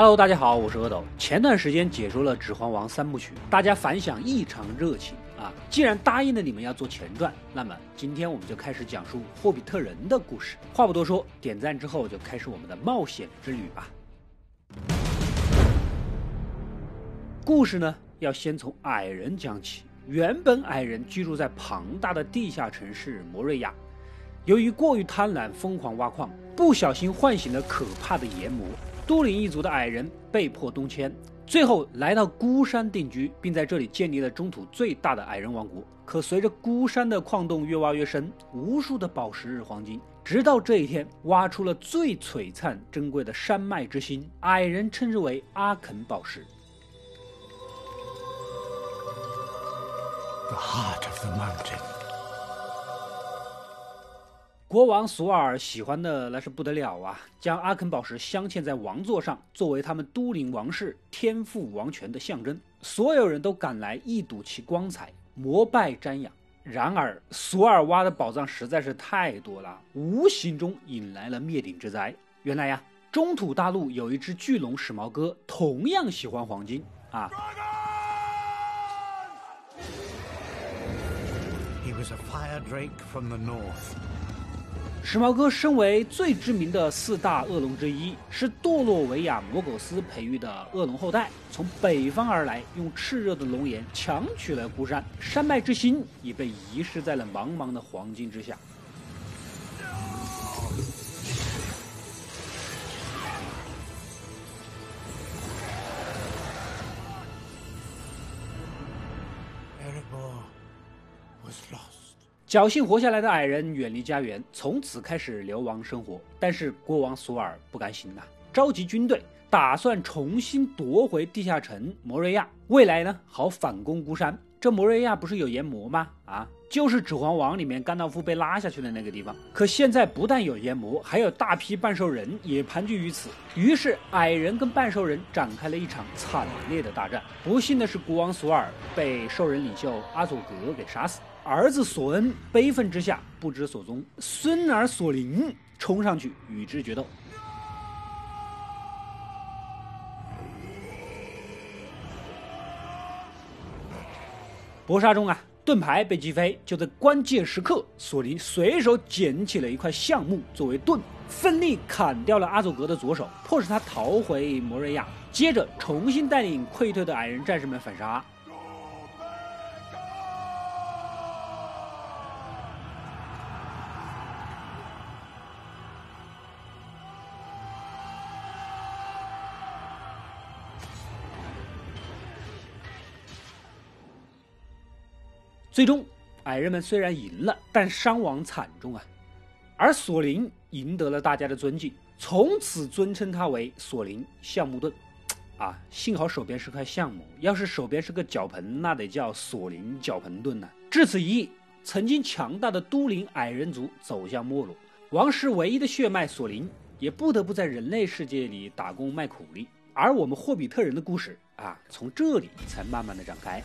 Hello，大家好，我是阿斗。前段时间解说了《指环王》三部曲，大家反响异常热情啊！既然答应了你们要做前传，那么今天我们就开始讲述霍比特人的故事。话不多说，点赞之后就开始我们的冒险之旅吧。故事呢，要先从矮人讲起。原本矮人居住在庞大的地下城市摩瑞亚，由于过于贪婪，疯狂挖矿，不小心唤醒了可怕的炎魔。都灵一族的矮人被迫东迁，最后来到孤山定居，并在这里建立了中土最大的矮人王国。可随着孤山的矿洞越挖越深，无数的宝石、黄金，直到这一天，挖出了最璀璨珍贵的山脉之心，矮人称之为阿肯宝石。The heart of the mountain. 国王索尔喜欢的那是不得了啊，将阿肯宝石镶嵌在王座上，作为他们都灵王室天赋王权的象征。所有人都赶来一睹其光彩，膜拜瞻仰。然而，索尔挖的宝藏实在是太多了，无形中引来了灭顶之灾。原来呀，中土大陆有一只巨龙史矛哥，同样喜欢黄金啊。He was a fire drake from the north. 时髦哥身为最知名的四大恶龙之一，是堕落维亚摩狗斯培育的恶龙后代，从北方而来，用炽热的龙炎强取了孤山，山脉之心已被遗失在了茫茫的黄金之下。侥幸活下来的矮人远离家园，从此开始流亡生活。但是国王索尔不甘心呐，召集军队，打算重新夺回地下城摩瑞亚，未来呢好反攻孤山。这摩瑞亚不是有炎魔吗？啊，就是《指环王》里面甘道夫被拉下去的那个地方。可现在不但有炎魔，还有大批半兽人也盘踞于此。于是矮人跟半兽人展开了一场惨烈的大战。不幸的是，国王索尔被兽人领袖阿佐格给杀死。儿子索恩悲愤之下不知所踪，孙儿索林冲上去与之决斗。搏杀中啊，盾牌被击飞。就在关键时刻，索林随手捡起了一块橡木作为盾，奋力砍掉了阿佐格的左手，迫使他逃回摩瑞亚。接着重新带领溃退的矮人战士们反杀。最终，矮人们虽然赢了，但伤亡惨重啊。而索林赢得了大家的尊敬，从此尊称他为索林橡木盾。啊，幸好手边是块橡木，要是手边是个脚盆，那得叫索林脚盆盾呢。至此一役，曾经强大的都灵矮人族走向没落，王室唯一的血脉索林也不得不在人类世界里打工卖苦力。而我们霍比特人的故事啊，从这里才慢慢的展开。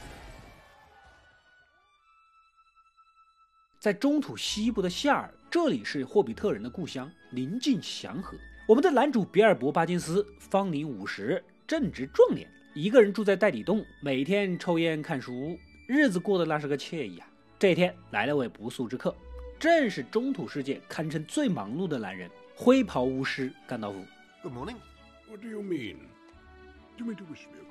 在中土西部的夏尔，这里是霍比特人的故乡，宁静祥和。我们的男主比尔博·巴金斯方龄五十，正值壮年，一个人住在袋底洞，每天抽烟看书，日子过得那是个惬意啊。这一天来了位不速之客，正是中土世界堪称最忙碌的男人——灰袍巫师甘道夫。Good morning. What do you mean?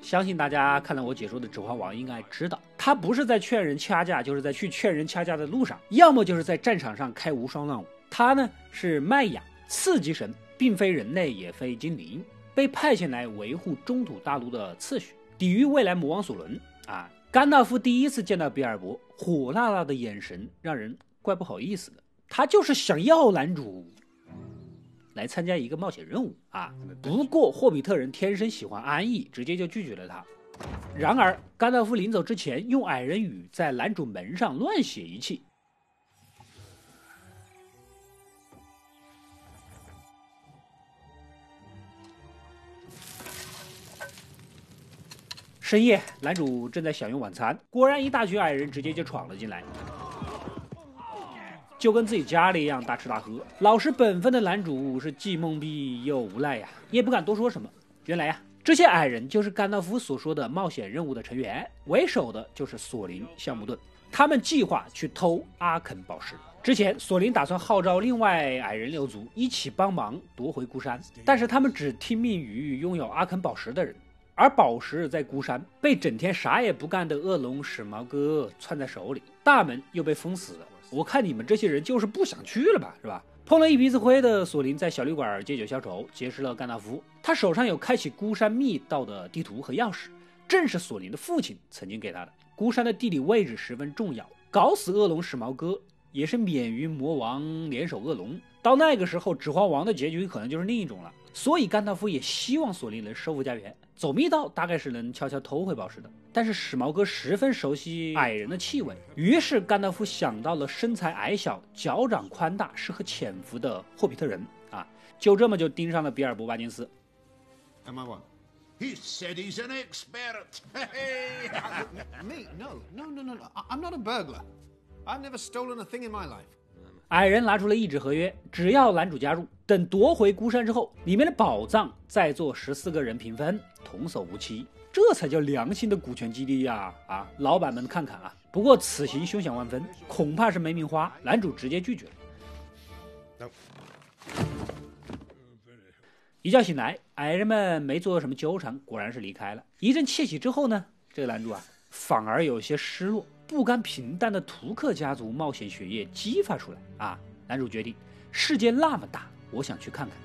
相信大家看了我解说的《指环王》，应该知道他不是在劝人掐架，就是在去劝人掐架的路上，要么就是在战场上开无双乱舞。他呢是麦雅次级神，并非人类，也非精灵，被派遣来维护中土大陆的次序，抵御未来魔王索伦。啊，甘道夫第一次见到比尔博，火辣辣的眼神让人怪不好意思的。他就是想要男主。来参加一个冒险任务啊！不过霍比特人天生喜欢安逸，直接就拒绝了他。然而甘道夫临走之前，用矮人语在男主门上乱写一气。深夜，男主正在享用晚餐，果然一大群矮人直接就闯了进来。就跟自己家里一样大吃大喝，老实本分的男主是既懵逼又无奈呀，也不敢多说什么。原来呀，这些矮人就是甘道夫所说的冒险任务的成员，为首的就是索林、橡木盾。他们计划去偷阿肯宝石。之前，索林打算号召另外矮人六族一起帮忙夺回孤山，但是他们只听命于拥有阿肯宝石的人，而宝石在孤山被整天啥也不干的恶龙史矛哥攥在手里，大门又被封死了。我看你们这些人就是不想去了吧，是吧？碰了一鼻子灰的索林在小旅馆借酒消愁，结识了甘道夫。他手上有开启孤山密道的地图和钥匙，正是索林的父亲曾经给他的。孤山的地理位置十分重要，搞死恶龙史矛哥。也是免于魔王联手恶龙，到那个时候，指环王的结局可能就是另一种了。所以甘道夫也希望索林能收复家园，走密道大概是能悄悄偷回宝石的。但是史矛哥十分熟悉矮人的气味，于是甘道夫想到了身材矮小、脚掌宽大、适合潜伏的霍比特人啊，就这么就盯上了比尔博·巴金斯。Am I one? He said he's an expert. Me? No, no, no, no. I'm not a burglar. I've never stolen a thing in my life. 矮人拿出了一纸合约，只要男主加入，等夺回孤山之后，里面的宝藏再做十四个人平分，童叟无欺，这才叫良心的股权激励呀！啊，老板们看看啊！不过此行凶险万分，恐怕是没命花。男主直接拒绝了。一觉醒来，矮人们没做什么纠缠，果然是离开了。一阵窃喜之后呢，这个男主啊，反而有些失落。不甘平淡的图克家族冒险血液激发出来啊！男主决定，世界那么大，我想去看看。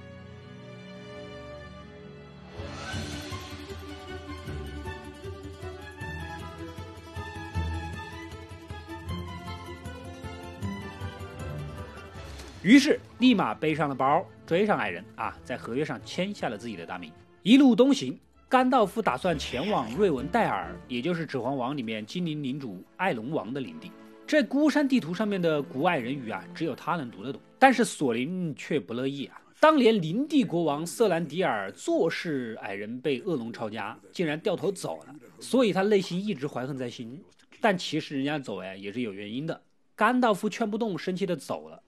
于是立马背上了包，追上矮人啊，在合约上签下了自己的大名，一路东行。甘道夫打算前往瑞文戴尔，也就是《指环王》里面精灵领主艾龙王的领地。这孤山地图上面的古矮人语啊，只有他能读得懂。但是索林却不乐意啊！当年林地国王瑟兰迪尔坐视矮人被恶龙抄家，竟然掉头走了，所以他内心一直怀恨在心。但其实人家走哎，也是有原因的。甘道夫劝不动，生气的走了。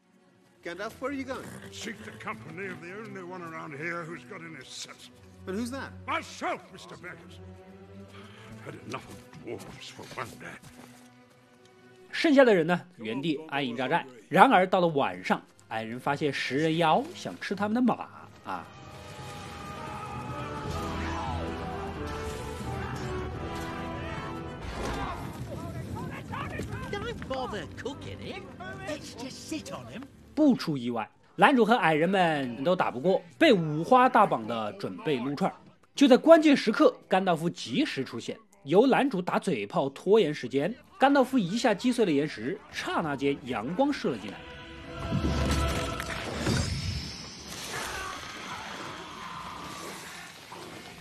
Gandalf, where are you going? Seek the company of the only one around here who's got any sense. But who's that? Myself, Mr. Beggars. Had enough of dwarves for one day. 剩下的人呢，原地安营扎寨。然而到了晚上，矮人发现食人妖想吃他们的马啊。不出意外。男主和矮人们都打不过，被五花大绑的准备撸串。就在关键时刻，甘道夫及时出现，由男主打嘴炮拖延时间。甘道夫一下击碎了岩石，刹那间阳光射了进来，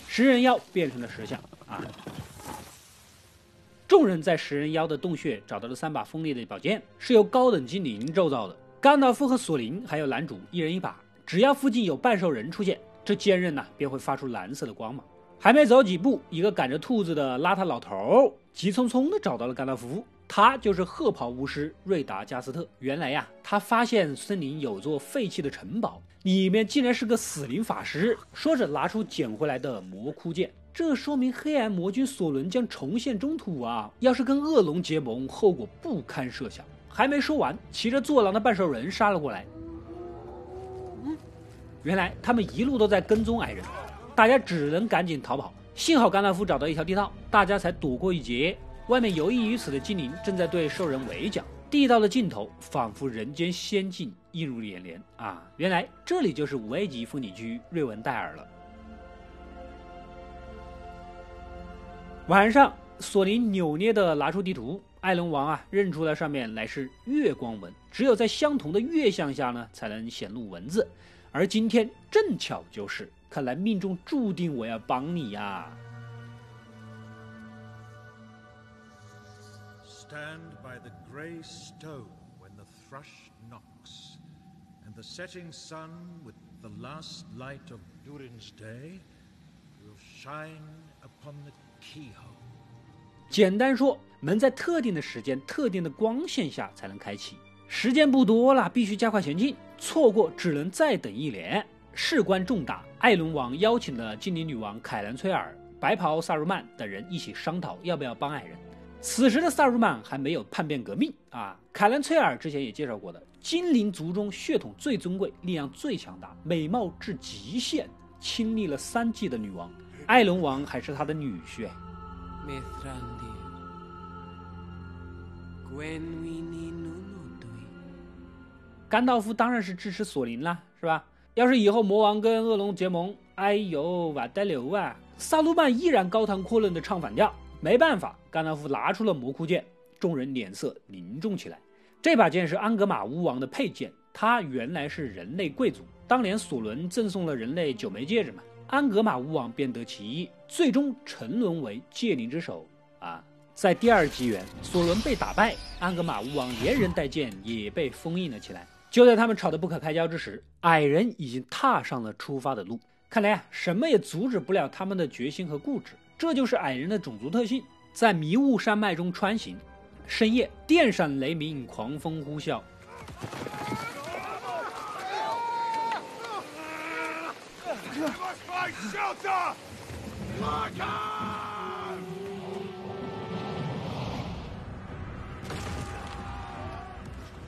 食人妖变成了石像啊！众人在食人妖的洞穴找到了三把锋利的宝剑，是由高等精灵铸造的。甘道夫和索林还有男主一人一把，只要附近有半兽人出现，这剑刃呢便会发出蓝色的光芒。还没走几步，一个赶着兔子的邋遢老头急匆匆地找到了甘道夫，他就是褐袍巫师瑞达加斯特。原来呀，他发现森林有座废弃的城堡，里面竟然是个死灵法师，说着拿出捡回来的魔窟剑，这说明黑暗魔君索伦将重现中土啊！要是跟恶龙结盟，后果不堪设想。还没说完，骑着坐狼的半兽人杀了过来。原来他们一路都在跟踪矮人，大家只能赶紧逃跑。幸好甘道夫找到一条地道，大家才躲过一劫。外面游弋于此的精灵正在对兽人围剿，地道的尽头仿佛人间仙境映入眼帘啊！原来这里就是五 A 级风景区瑞文戴尔了。晚上，索林扭捏地拿出地图。艾伦王啊，认出了上面乃是月光纹，只有在相同的月相下呢，才能显露文字。而今天正巧就是，看来命中注定我要帮你呀。简单说，门在特定的时间、特定的光线下才能开启。时间不多了，必须加快前进，错过只能再等一年。事关重大，艾伦王邀请了精灵女王凯兰崔尔、白袍萨鲁曼等人一起商讨要不要帮矮人。此时的萨鲁曼还没有叛变革命啊。凯兰崔尔之前也介绍过的，精灵族中血统最尊贵、力量最强大、美貌至极限、亲历了三季的女王。艾伦王还是他的女婿。甘道夫当然是支持索林啦，是吧？要是以后魔王跟恶龙结盟，哎呦，完得了啊！萨鲁曼依然高谈阔论的唱反调，没办法，甘道夫拿出了魔窟剑，众人脸色凝重起来。这把剑是安格玛巫王的佩剑，他原来是人类贵族，当年索伦赠送了人类九枚戒指嘛，安格玛巫王便得其意，最终沉沦为戒灵之首啊。在第二纪元，索伦被打败，安格玛巫王连人带剑也被封印了起来。就在他们吵得不可开交之时，矮人已经踏上了出发的路。看来啊，什么也阻止不了他们的决心和固执。这就是矮人的种族特性，在迷雾山脉中穿行。深夜，电闪雷鸣，狂风呼啸。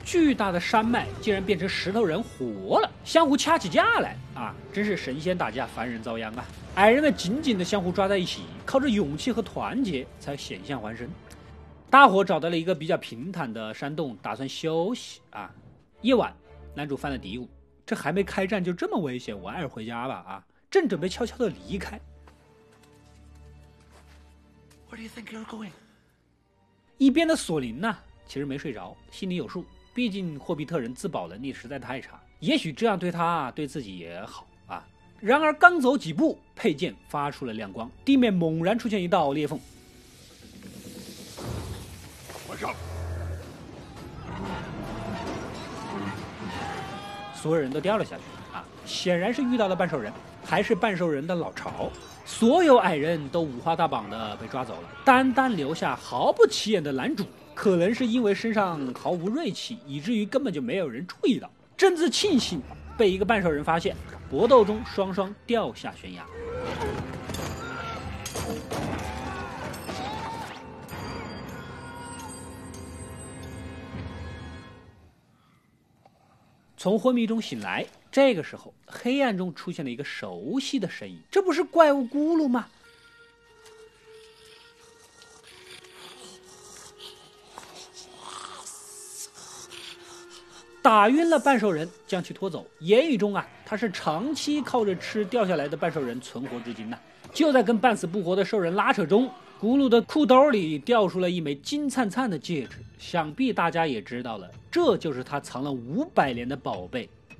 巨大的山脉竟然变成石头人活了，相互掐起架来啊！真是神仙打架，凡人遭殃啊！矮人们紧紧的相互抓在一起，靠着勇气和团结才险象环生。大伙找到了一个比较平坦的山洞，打算休息啊。夜晚，男主犯了嘀咕：这还没开战就这么危险，我还是回家吧啊！正准备悄悄的离开，Where do you think you're going？一边的索林呢，其实没睡着，心里有数。毕竟霍比特人自保能力实在太差，也许这样对他对自己也好啊。然而刚走几步，佩剑发出了亮光，地面猛然出现一道裂缝，所有人都掉了下去啊！显然是遇到了半兽人，还是半兽人的老巢。所有矮人都五花大绑的被抓走了，单单留下毫不起眼的男主。可能是因为身上毫无锐气，以至于根本就没有人注意到。正自庆幸被一个半兽人发现，搏斗中双双掉下悬崖。从昏迷中醒来，这个时候黑暗中出现了一个熟悉的身影，这不是怪物咕噜吗？打晕了半兽人，将其拖走。言语中啊，他是长期靠着吃掉下来的半兽人存活至今的。就在跟半死不活的兽人拉扯中，咕噜的裤兜里掉出了一枚金灿灿的戒指。想必大家也知道了，这就是他藏了五百年的宝贝——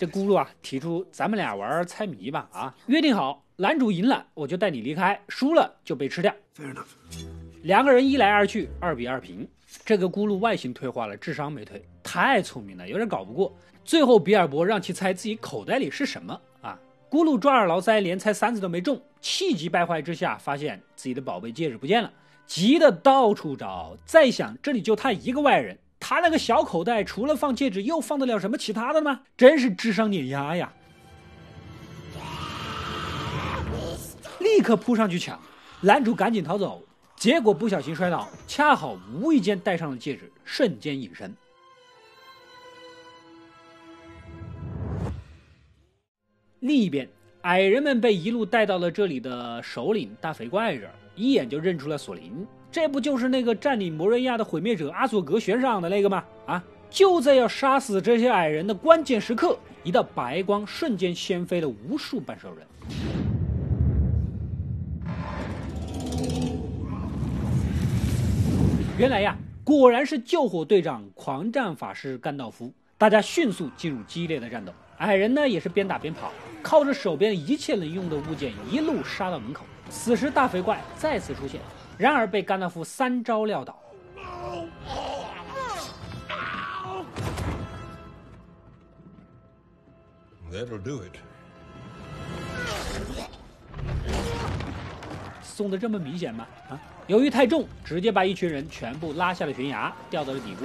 这咕噜啊，提出咱们俩玩猜谜吧啊！约定好，男主赢了我就带你离开，输了就被吃掉。两个人一来二去，二比二平。这个咕噜外形退化了，智商没退，太聪明了，有点搞不过。最后，比尔博让其猜自己口袋里是什么啊？咕噜抓耳挠腮，连猜三次都没中，气急败坏之下，发现自己的宝贝戒指不见了，急得到处找。再想，这里就他一个外人，他那个小口袋除了放戒指，又放得了什么其他的吗？真是智商碾压呀！立刻扑上去抢，男主赶紧逃走，结果不小心摔倒，恰好无意间戴上了戒指，瞬间隐身。另一边，矮人们被一路带到了这里的首领大肥怪这，一眼就认出了索林，这不就是那个占领摩瑞亚的毁灭者阿索格悬赏的那个吗？啊！就在要杀死这些矮人的关键时刻，一道白光瞬间掀飞了无数半兽人。原来呀，果然是救火队长狂战法师甘道夫。大家迅速进入激烈的战斗，矮人呢也是边打边跑。靠着手边一切能用的物件，一路杀到门口。此时大肥怪再次出现，然而被甘道夫三招撂倒。That'll do it. 送的这么明显吗？啊！由于太重，直接把一群人全部拉下了悬崖，掉到了底部。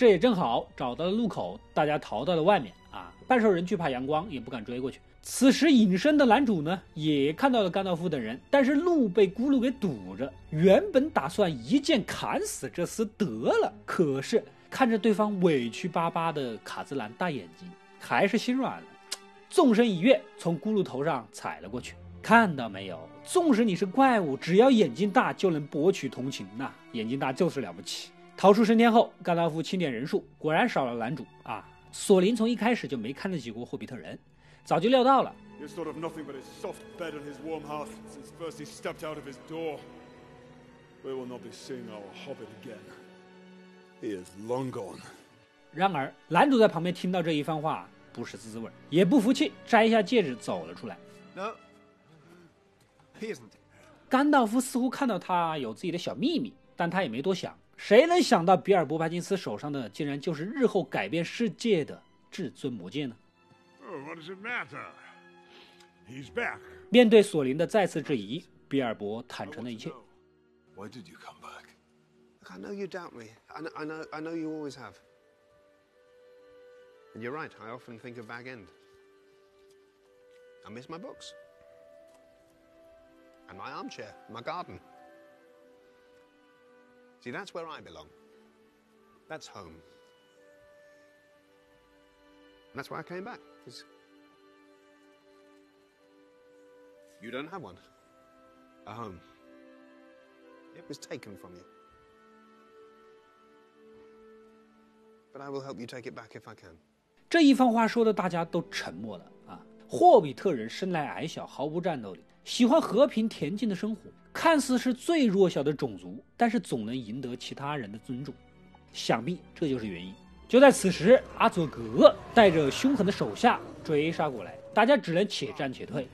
这也正好找到了路口，大家逃到了外面啊！半兽人惧怕阳光，也不敢追过去。此时隐身的男主呢，也看到了甘道夫等人，但是路被咕噜给堵着。原本打算一剑砍死这厮得了，可是看着对方委屈巴巴的卡姿兰大眼睛，还是心软了，纵身一跃，从咕噜头上踩了过去。看到没有？纵使你是怪物，只要眼睛大就能博取同情呐！眼睛大就是了不起。逃出升天后，甘道夫清点人数，果然少了男主啊！索林从一开始就没看得起过霍比特人，早就料到了。然而，男主在旁边听到这一番话，不是滋味，也不服气，摘下戒指走了出来。甘道夫似乎看到他有自己的小秘密，但他也没多想。谁能想到比尔博·帕金斯手上的竟然就是日后改变世界的至尊魔戒呢？面对索林的再次质疑，比尔博坦诚了一切。See, that's where I belong. That's home. And that's why I came back. Because you don't have one. A home. It was taken from you. But I will help you take it back if I can. 这一番话说的大家都沉默了啊！ 霍比特人生来矮小，毫无战斗力，喜欢和平恬静的生活。看似是最弱小的种族，但是总能赢得其他人的尊重，想必这就是原因。就在此时，阿佐格带着凶狠的手下追杀过来，大家只能且战且退。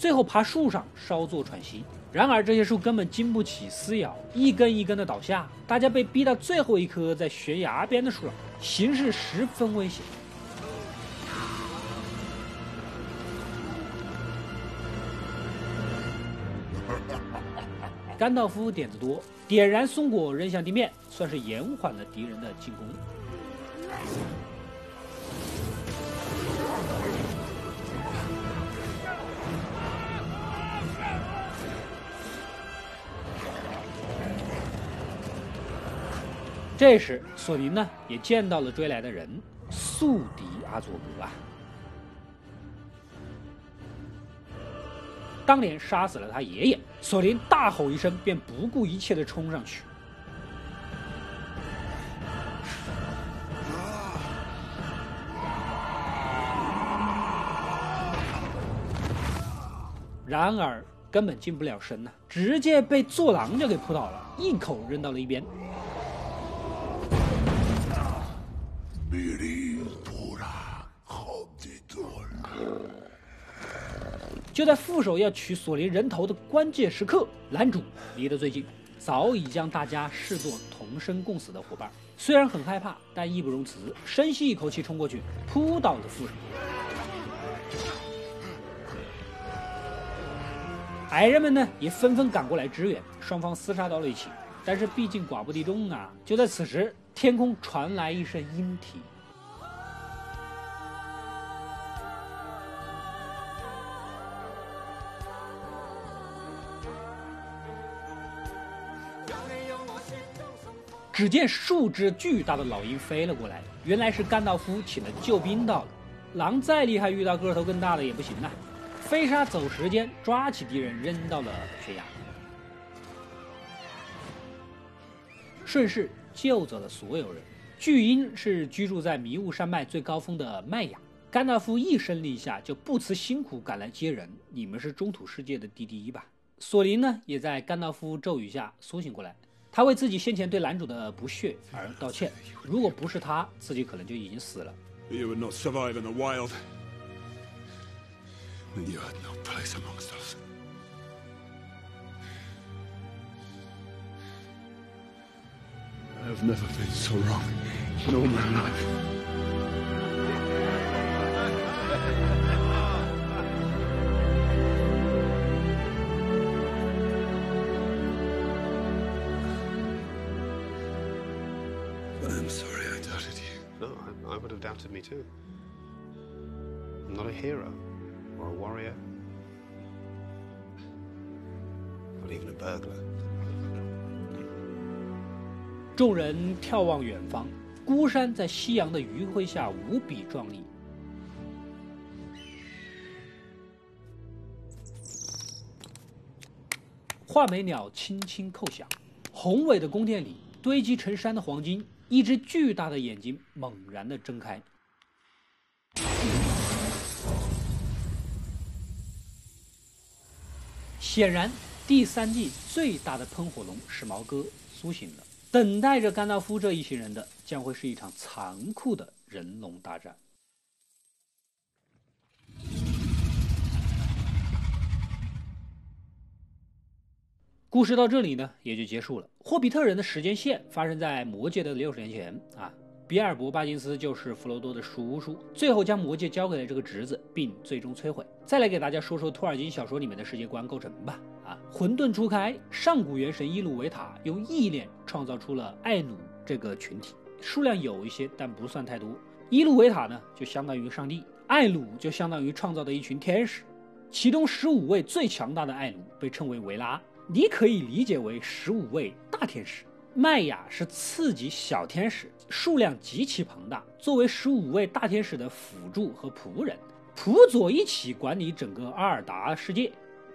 最后爬树上稍作喘息，然而这些树根本经不起撕咬，一根一根的倒下，大家被逼到最后一棵在悬崖边的树上，形势十分危险。甘道夫点子多，点燃松果扔向地面，算是延缓了敌人的进攻。这时，索林呢也见到了追来的人，宿敌阿佐格啊。当年杀死了他爷爷，索林大吼一声，便不顾一切的冲上去。然而根本近不了身呐，直接被坐狼就给扑倒了，一口扔到了一边。就在副手要取索林人头的关键时刻，男主离得最近，早已将大家视作同生共死的伙伴。虽然很害怕，但义不容辞，深吸一口气冲过去，扑倒了副手。矮人们呢，也纷纷赶过来支援，双方厮杀到了一起。但是毕竟寡不敌众啊！就在此时，天空传来一声鹰啼。只见数只巨大的老鹰飞了过来，原来是甘道夫请的救兵到了。狼再厉害，遇到个头更大的也不行啊！飞沙走石间，抓起敌人扔到了悬崖，顺势救走了所有人。巨鹰是居住在迷雾山脉最高峰的麦雅，甘道夫一声令下，就不辞辛苦赶来接人。你们是中土世界的第一吧？索林呢，也在甘道夫咒语下苏醒过来。他为自己先前对男主的不屑而道歉。如果不是他，自己可能就已经死了。You would not survive in the wild. You had no place amongst us. I've never been so wrong in all my life. I would have doubted me too. I'm not a hero or a warrior. Not even a burglar. 众人眺望远方，孤山在夕阳的余晖下无比壮丽。画眉鸟轻轻叩响，宏伟的宫殿里堆积成山的黄金，一只巨大的眼睛猛然的睁开。显然，第三季最大的喷火龙是毛哥苏醒了。等待着甘道夫这一行人的，将会是一场残酷的人龙大战。故事到这里呢，也就结束了。霍比特人的时间线发生在魔界的六十年前啊。比尔博·巴金斯就是弗罗多的叔叔，最后将魔戒交给了这个侄子，并最终摧毁。再来给大家说说托尔金小说里面的世界观构成吧。啊，混沌初开，上古元神伊鲁维塔用意念创造出了艾努这个群体，数量有一些，但不算太多。伊鲁维塔呢，就相当于上帝；艾努就相当于创造的一群天使。其中十五位最强大的艾努被称为维拉，你可以理解为十五位大天使。麦雅是次级小天使，数量极其庞大，作为十五位大天使的辅助和仆人，辅佐一起管理整个阿尔达世界。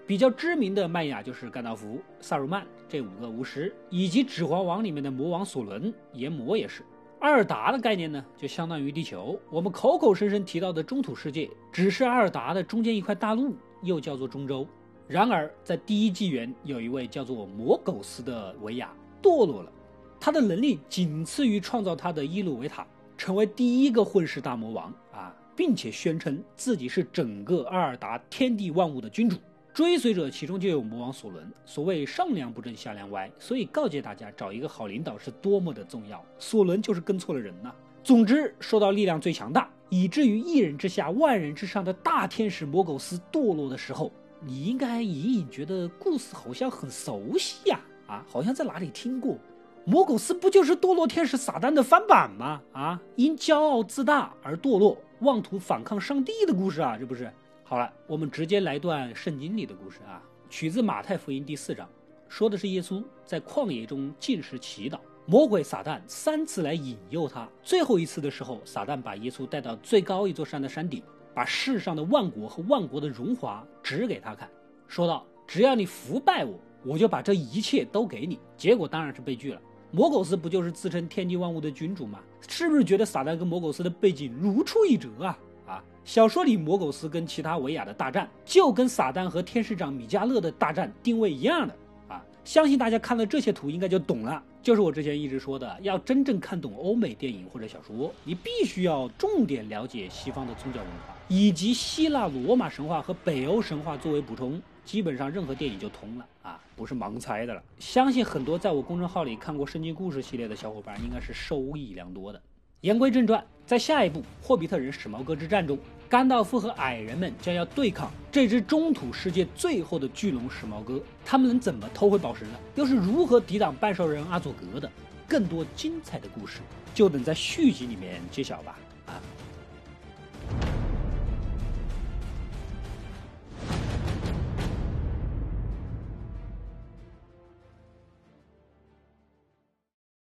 比较知名的麦雅就是甘道夫、萨鲁曼这五个巫师，以及《指环王》里面的魔王索伦，炎魔也是。阿尔达的概念呢，就相当于地球。我们口口声声提到的中土世界，只是阿尔达的中间一块大陆，又叫做中州。然而，在第一纪元，有一位叫做魔苟斯的维亚。堕落了，他的能力仅次于创造他的伊鲁维塔，成为第一个混世大魔王啊，并且宣称自己是整个阿尔达天地万物的君主。追随者其中就有魔王索伦。所谓上梁不正下梁歪，所以告诫大家找一个好领导是多么的重要。索伦就是跟错了人呐。总之，说到力量最强大，以至于一人之下万人之上的大天使魔苟斯堕落的时候，你应该隐隐觉得故事好像很熟悉呀。啊，好像在哪里听过，魔苟斯不就是堕落天使撒旦的翻版吗？啊，因骄傲自大而堕落，妄图反抗上帝的故事啊，这不是？好了，我们直接来段圣经里的故事啊，取自马太福音第四章，说的是耶稣在旷野中进食祈祷，魔鬼撒旦三次来引诱他，最后一次的时候，撒旦把耶稣带到最高一座山的山顶，把世上的万国和万国的荣华指给他看，说道：只要你服拜我。我就把这一切都给你，结果当然是被拒了。魔苟斯不就是自称天地万物的君主吗？是不是觉得撒旦跟魔苟斯的背景如出一辙啊？啊，小说里魔苟斯跟其他维亚的大战，就跟撒旦和天使长米迦勒的大战定位一样的！相信大家看了这些图应该就懂了。就是我之前一直说的，要真正看懂欧美电影或者小说，你必须要重点了解西方的宗教文化，以及希腊罗马神话和北欧神话作为补充。基本上任何电影就通了啊，不是盲猜的了。相信很多在我公众号里看过《圣经故事》系列的小伙伴，应该是受益良多的。言归正传，在下一部《霍比特人史矛革之战》中，甘道夫和矮人们将要对抗这只中土世界最后的巨龙史矛革，他们能怎么偷回宝石呢？又是如何抵挡半兽人阿佐格的？更多精彩的故事，就等在续集里面揭晓吧。